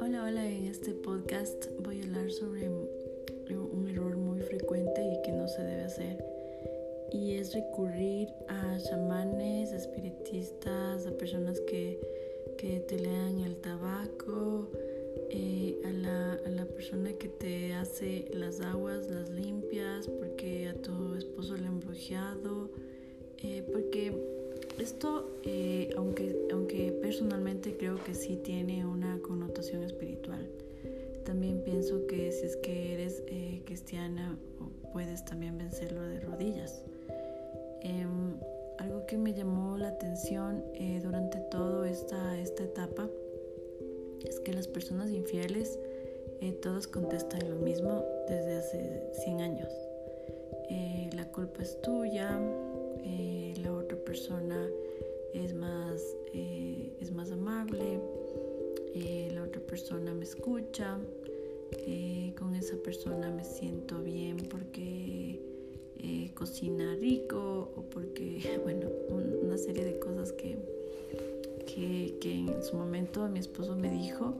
Hola, hola, en este podcast voy a hablar sobre un error muy frecuente y que no se debe hacer. Y es recurrir a chamanes, espiritistas, a personas que, que te lean el tabaco, eh, a, la, a, la, persona que te hace las aguas, las limpias, porque a tu esposo le han brujeado, eh, porque esto, eh, aunque, aunque personalmente creo que sí tiene una connotación espiritual, también pienso que si es que eres cristiana puedes también vencerlo de rodillas. Em, algo que me llamó la atención durante toda esta, esta etapa es que las personas infieles eh, todas contestan lo mismo desde hace 100 años. Eh, la culpa es tuya, eh, la otra persona es más, es más amable, la otra persona me escucha, con esa persona me siento bien porque cocina rico o porque, bueno, una serie de cosas que que, en su momento mi esposo me dijo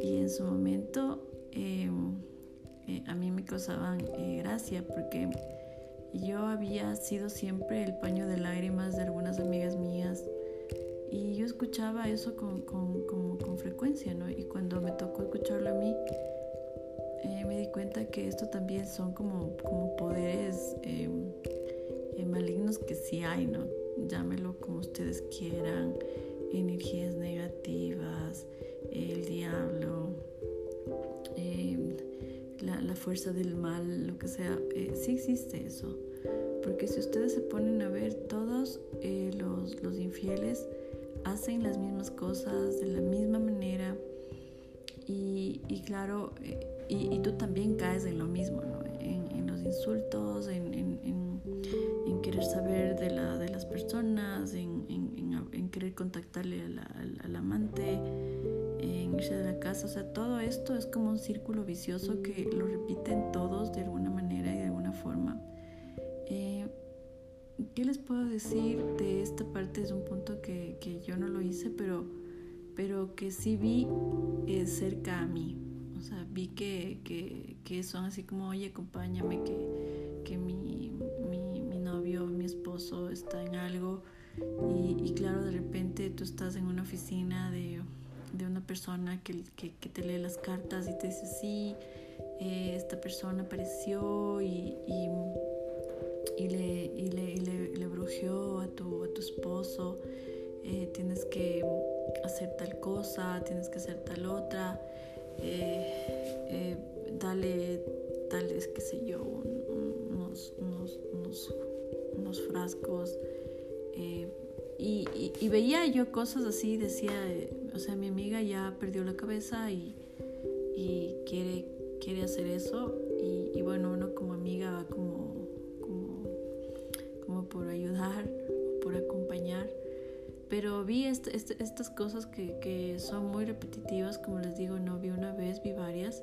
y en su momento em, eh, a mí me causaban eh, gracia porque yo había sido siempre el paño de lágrimas de algunas amigas mías y yo escuchaba eso con, con, con frecuencia, ¿no? Y cuando me tocó escucharlo a mí, eh, me di cuenta que esto también son como, como poderes em, malignos que sí hay, ¿no? Llámelo como ustedes quieran, energías negativas, el diablo, em, la, fuerza del mal, lo que sea, eh, sí existe eso. Porque si ustedes se ponen a ver, todos eh, los, los, infieles hacen las mismas cosas de la misma manera y, y claro, eh, y, tú también caes en lo mismo, ¿no? en, los insultos, en, en, en, querer saber de, la, de las personas, en, querer contactarle al, amante, en irse de la casa. O sea, todo esto es como un círculo vicioso que lo repiten todos de alguna manera decir de esta parte? Es un punto que, que yo no lo hice, pero, pero que sí vi eh, cerca a mí. O sea, vi que, que, que son así como, oye, acompáñame, que, que mi, mi, mi novio, mi esposo está en algo y, claro, de repente tú estás en una oficina de, de una persona que, que, te lee las cartas y te dice, sí, eh, esta persona apareció y, y, y le, le, le, le, brujeó a tu, a tu esposo, eh, tienes que hacer tal cosa, tienes que hacer tal otra, eh, dale, dale, qué sé yo, unos, unos, unos, unos frascos eh, y, veía yo cosas así, decía, eh, o sea, mi amiga ya perdió la cabeza y, quiere, quiere hacer eso. Y, bueno, uno como amiga va como, Vi este, este, estas cosas que, son muy repetitivas, como les digo, no vi una vez, vi varias.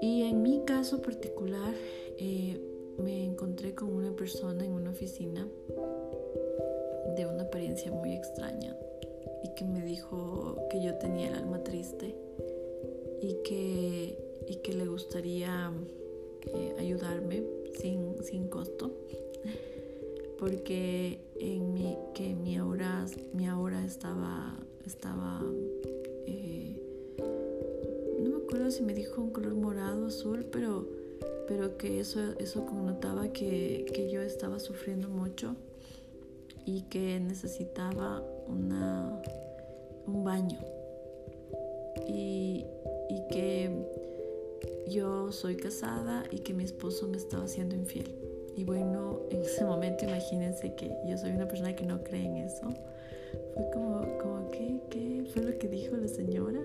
Y en mi caso particular, eh, me encontré con una persona en una oficina de una apariencia muy extraña y que me dijo que yo tenía el alma triste y que, y que le gustaría eh, ayudarme sin, sin, costo porque en mi, que mi aura, mi aura estaba, estaba eh, no me acuerdo si me dijo un color morado, azul, pero, pero que eso, eso connotaba que, que yo estaba sufriendo mucho y que necesitaba una, un baño y, y, que yo soy casada y que mi esposo me estaba haciendo infiel. Y bueno, en ese momento imagínense que yo soy una persona que no cree en eso. Fue como, como ¿qué, ¿qué fue lo que dijo la señora?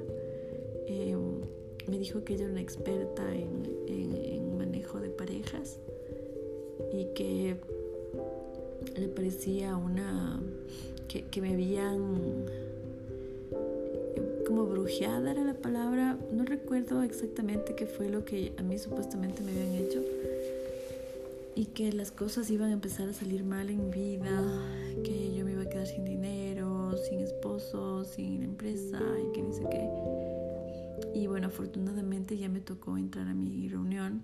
Em, me dijo que ella era una experta en, en manejo de parejas y que le parecía una que, que, me habían como brujeada era la palabra no recuerdo exactamente qué fue lo que a mí supuestamente me habían hecho y que las cosas iban a empezar a salir mal en mi vida, que yo me iba a quedar sin dinero, sin esposo, sin empresa y que ni sé qué. Y bueno, afortunadamente ya me tocó entrar a mi reunión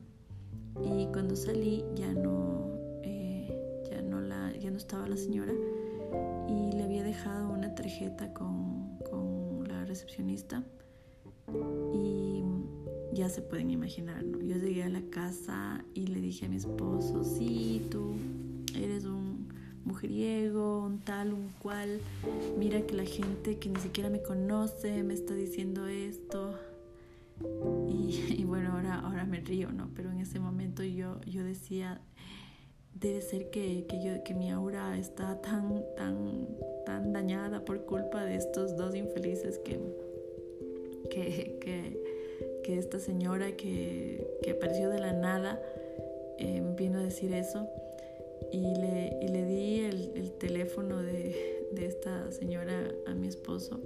y cuando salí ya no, eh, ya no, la, ya no estaba la señora y le había dejado una tarjeta con, con la recepcionista y ya se pueden imaginar, ¿no? Yo llegué a la casa y le dije a mi esposo, sí, tú eres un mujeriego, un tal, un cual, mira que la gente que ni siquiera me conoce me está diciendo esto. Y, bueno, ahora, ahora me río, ¿no? Pero en ese momento yo, yo decía, debe ser que, que, yo, que mi aura está tan, tan, tan dañada por culpa de estos dos infelices que, que, que que esta señora que, que apareció de la nada eh, vino a decir eso y le, y le di el, el teléfono de, de, esta señora a mi esposo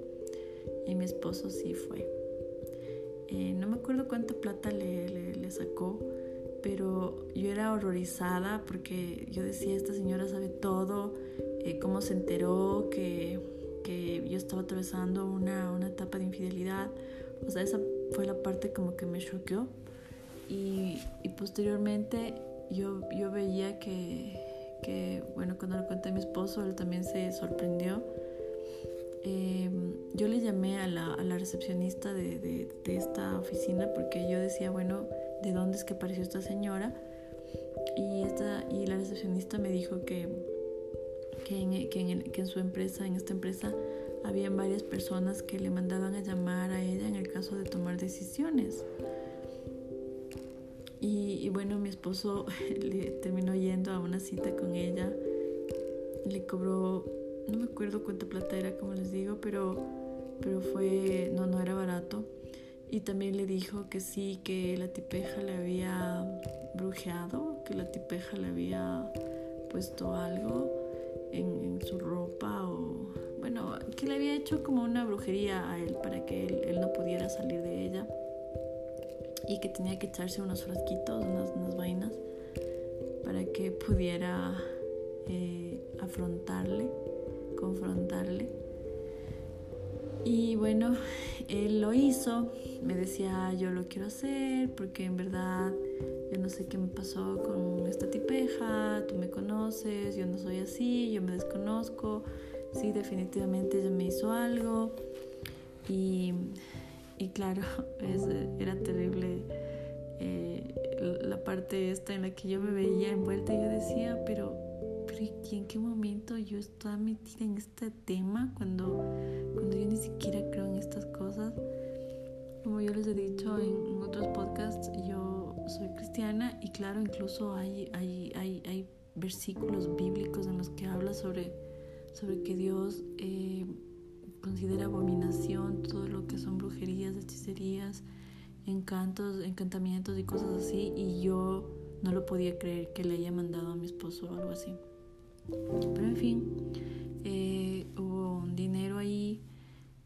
y mi esposo sí fue. Eh, no me acuerdo cuánta plata le, le, le, sacó, pero yo era horrorizada porque yo decía, esta señora sabe todo, eh, cómo se enteró que, que yo estaba atravesando una, una etapa de infidelidad. O sea, esa fue la parte como que me choqueó y, y posteriormente yo, yo veía que, que, bueno, cuando lo conté a mi esposo, él también se sorprendió. Eh, yo le llamé a la, a la recepcionista de, de, esta oficina porque yo decía, bueno, ¿de dónde es que apareció esta señora? Y, esta, y la recepcionista me dijo que, que, en, que en su empresa, en esta empresa, habían varias personas que le mandaban a llamar a ella en el caso de tomar decisiones. Y, bueno, mi esposo le terminó yendo a una cita con ella. Le cobró, no me acuerdo cuánta plata era, como les digo, pero, pero fue, no, no era barato. Y también le dijo que sí, que la tipeja le había brujeado, que la tipeja le había puesto algo en, su ropa o bueno, que le había hecho como una brujería a él para que él, no pudiera salir de ella y que tenía que echarse unos frasquitos, unas, unas vainas para que pudiera eh, afrontarle, confrontarle. Y bueno, él lo hizo, me decía yo lo quiero hacer porque en verdad yo no sé qué me pasó con esta tipeja, tú me conoces, yo no soy así, yo me desconozco, sí, definitivamente ella me hizo algo y, y claro, es, era terrible eh, la parte esta en la que yo me veía envuelta y yo decía, pero, pero ¿y en qué momento yo estaba metida en este tema cuando, cuando yo ni siquiera creo en estas cosas? Como yo les he dicho en, en otros podcasts, yo soy cristiana y claro, incluso hay, hay, hay, hay versículos bíblicos en los que habla sobre sobre que Dios eh, considera abominación todo lo que son brujerías, hechicerías, encantos, encantamientos y cosas así, y yo no lo podía creer que le haya mandado a mi esposo o algo así. Pero en fin, eh, hubo un dinero ahí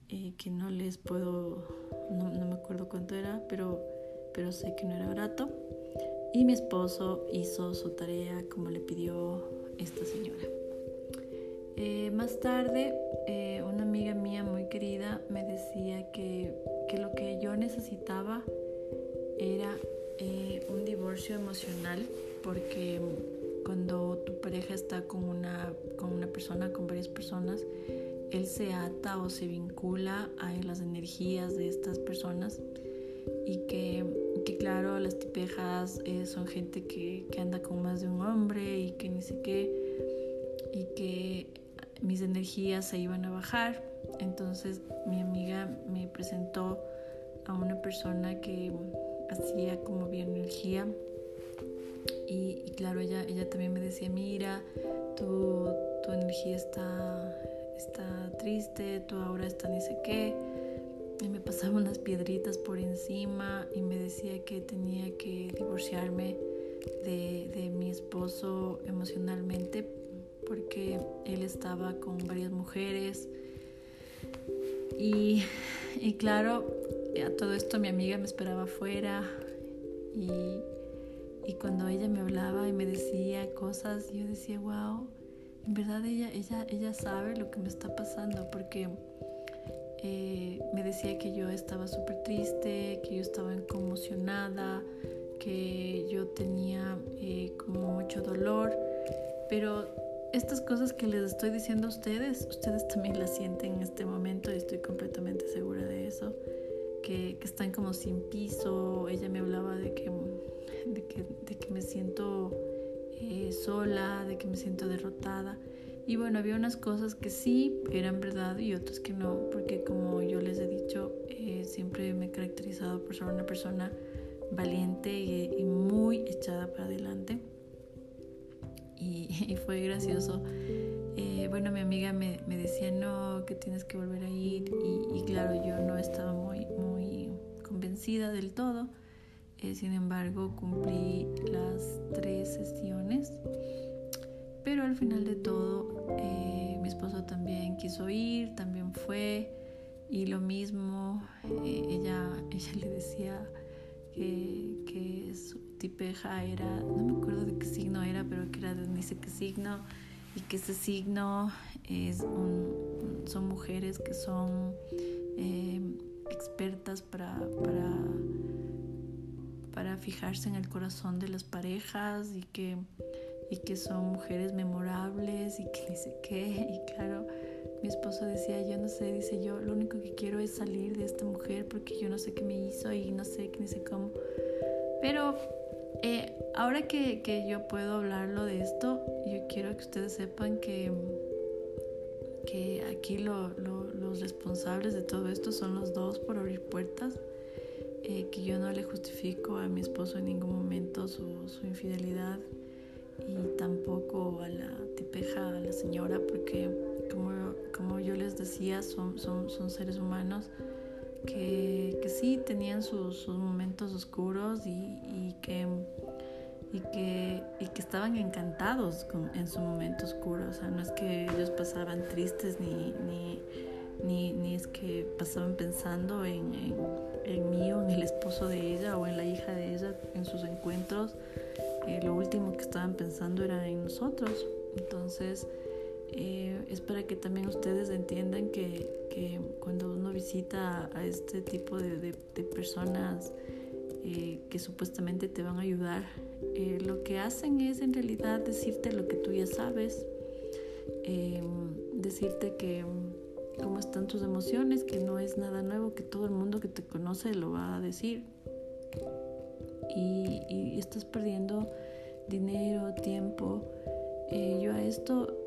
eh, que no les puedo, no, no, me acuerdo cuánto era, pero, pero sé que no era barato. Y mi esposo hizo su tarea como le pidió esta señora. Eh, más tarde, eh, una amiga mía muy querida me decía que, que lo que yo necesitaba era eh, un divorcio emocional porque cuando tu pareja está con una, con una persona, con varias personas, él se ata o se vincula a las energías de estas personas y que, que claro, las tipejas eh, son gente que, que anda con más de un hombre y que ni sé qué y que mis energías se iban a bajar. Entonces mi amiga me presentó a una persona que hacía como bioenergía y, y claro, ella, ella también me decía, mira, tu, tu energía está, está triste, tu aura está ni sé qué. Me pasaba unas piedritas por encima y me decía que tenía que divorciarme de, de mi esposo emocionalmente porque él estaba con varias mujeres. Y, y claro, a todo esto mi amiga me esperaba afuera y, y cuando ella me hablaba y me decía cosas, yo decía, wow, en verdad ella, ella, ella sabe lo que me está pasando porque eh, me decía que yo estaba súper triste, que yo estaba conmocionada, que yo tenía eh, como mucho dolor, pero estas cosas que les estoy diciendo a ustedes, ustedes también las sienten en este momento y estoy completamente segura de eso, que, que están como sin piso, ella me hablaba de que, de que, de que me siento eh, sola, de que me siento derrotada. Y bueno, había unas cosas que sí eran verdad y otras que no, porque como yo les he dicho, eh, siempre me he caracterizado por ser una persona valiente y, muy echada para adelante. Y, fue gracioso. Eh, bueno, mi amiga me, me, decía, no, que tienes que volver a ir. Y, claro, yo no estaba muy, muy convencida del todo. Eh, sin embargo, cumplí las tres sesiones. Pero al final de todo, eh, mi esposo también quiso ir, también fue. Y lo mismo, ella, ella le decía que, que su tipeja era, no me acuerdo de qué signo era, pero que era de dice qué signo, y que ese signo es son mujeres que son eh, expertas para, para, para fijarse en el corazón de las parejas y que, y que son mujeres memorables y que dice qué, y claro mi esposo decía, yo no sé, dice yo, lo único que quiero es salir de esta mujer porque yo no sé qué me hizo y no sé, ni sé cómo. Pero eh, ahora que, que, yo puedo hablarlo de esto, yo quiero que ustedes sepan que, que aquí lo, los responsables de todo esto son los dos por abrir puertas. Eh, que yo no le justifico a mi esposo en ningún momento su, su infidelidad y tampoco a la tipeja, a la señora, porque como, como yo les decía, son, son, son seres humanos que, que sí tenían sus, sus momentos oscuros y, y, que, y, que, y que estaban encantados con, en su momento oscuro. O sea, no es que ellos pasaban tristes ni, ni, ni, ni es que pasaban pensando en, en, en mí o en el esposo de ella o en la hija de ella en sus encuentros. Eh, lo último que estaban pensando era en nosotros. Entonces, eh, es para que también ustedes entiendan que, que cuando uno visita a este tipo de, personas eh, que supuestamente te van a ayudar, eh, lo que hacen es en realidad decirte lo que tú ya sabes, decirte que cómo están tus emociones, que no es nada nuevo, que todo el mundo que te conoce lo va a decir. Y, estás perdiendo dinero, tiempo. yo a esto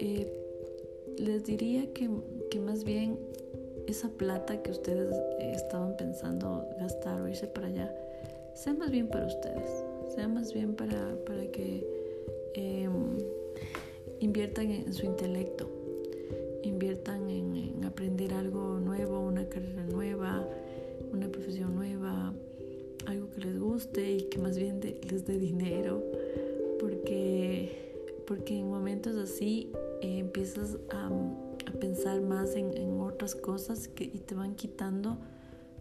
les diría que, que más bien esa plata que ustedes eh, estaban pensando gastar o irse para allá, sea más bien para ustedes, sea más bien para, para que em, inviertan en su intelecto, inviertan en, aprender algo nuevo, una carrera nueva, una profesión nueva, algo que les guste y que más bien les dé dinero, porque, porque en momentos así eh, empiezas a, pensar más en, otras cosas que, y te van quitando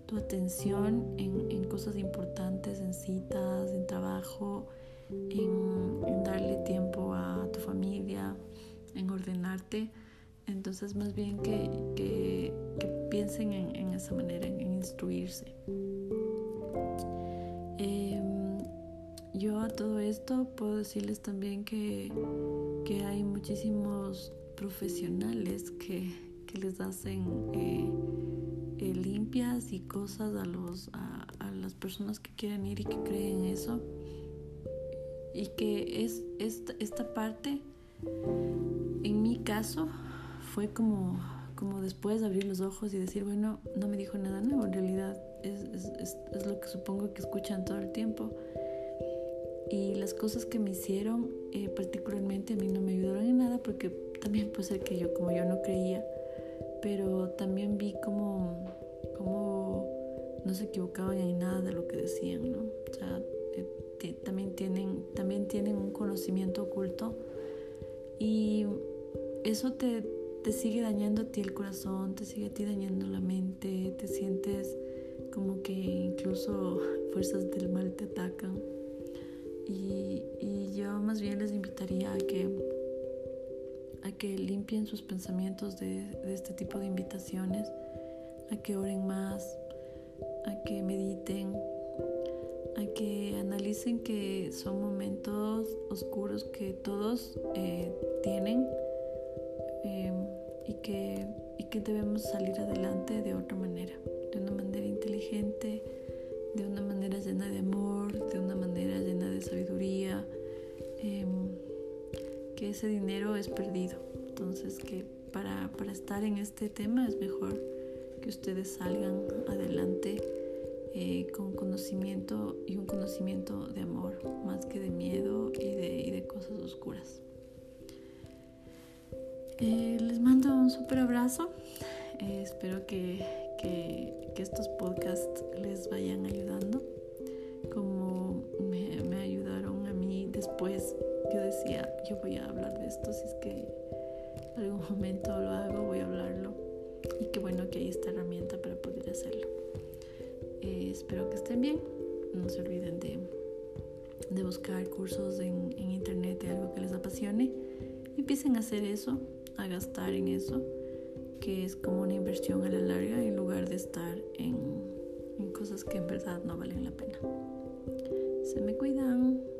tu atención en, cosas importantes, en citas, en trabajo, en, darle tiempo a tu familia, en ordenarte. Entonces más bien que, que, piensen en, esa manera, en, instruirse. Em, yo a todo esto puedo decirles también que que hay muchísimos profesionales que, que les hacen eh, eh, limpias y cosas a, los, a, las personas que quieren ir y que creen eso. Y que es esta, esta parte, en mi caso, fue como, como después de abrir los ojos y decir, bueno, no me dijo nada nuevo, en realidad es, es, es lo que supongo que escuchan todo el tiempo. Y las cosas que me hicieron eh, particularmente a mí no me ayudaron en nada porque también puede ser que yo como yo no creía pero también vi como, como no se equivocaban en nada de lo que decían no o sea eh, también tienen también tienen un conocimiento oculto y eso te, te sigue dañando a ti el corazón te sigue a ti dañando la mente te sientes como que incluso fuerzas del mal te atacan. Y, yo más bien les invitaría a que, a que limpien sus pensamientos de, de este tipo de invitaciones, a que oren más, a que mediten, a que analicen que son momentos oscuros que todos eh, tienen em, y, que, y que debemos salir adelante de otra manera, de una manera de llena de amor, de una manera llena de sabiduría, em, que ese dinero es perdido. Entonces que para, para estar en este tema es mejor que ustedes salgan adelante eh, con conocimiento y un conocimiento de amor, más que de miedo y de, cosas oscuras. Eh, les mando un súper abrazo. Eh, espero que, que, estos podcasts les vayan ayudando como me, me, ayudaron a mí después. Yo decía, yo voy a hablar de esto, si es que algún momento lo hago, voy a hablarlo. Y qué bueno que hay esta herramienta para poder hacerlo. Eh, espero que estén bien. No se olviden de, de buscar cursos en, en, internet de algo que les apasione. Empiecen a hacer eso, a gastar en eso, que es como una inversión a la larga en lugar de estar en, en cosas que en verdad no valen la pena. Se me cuidan.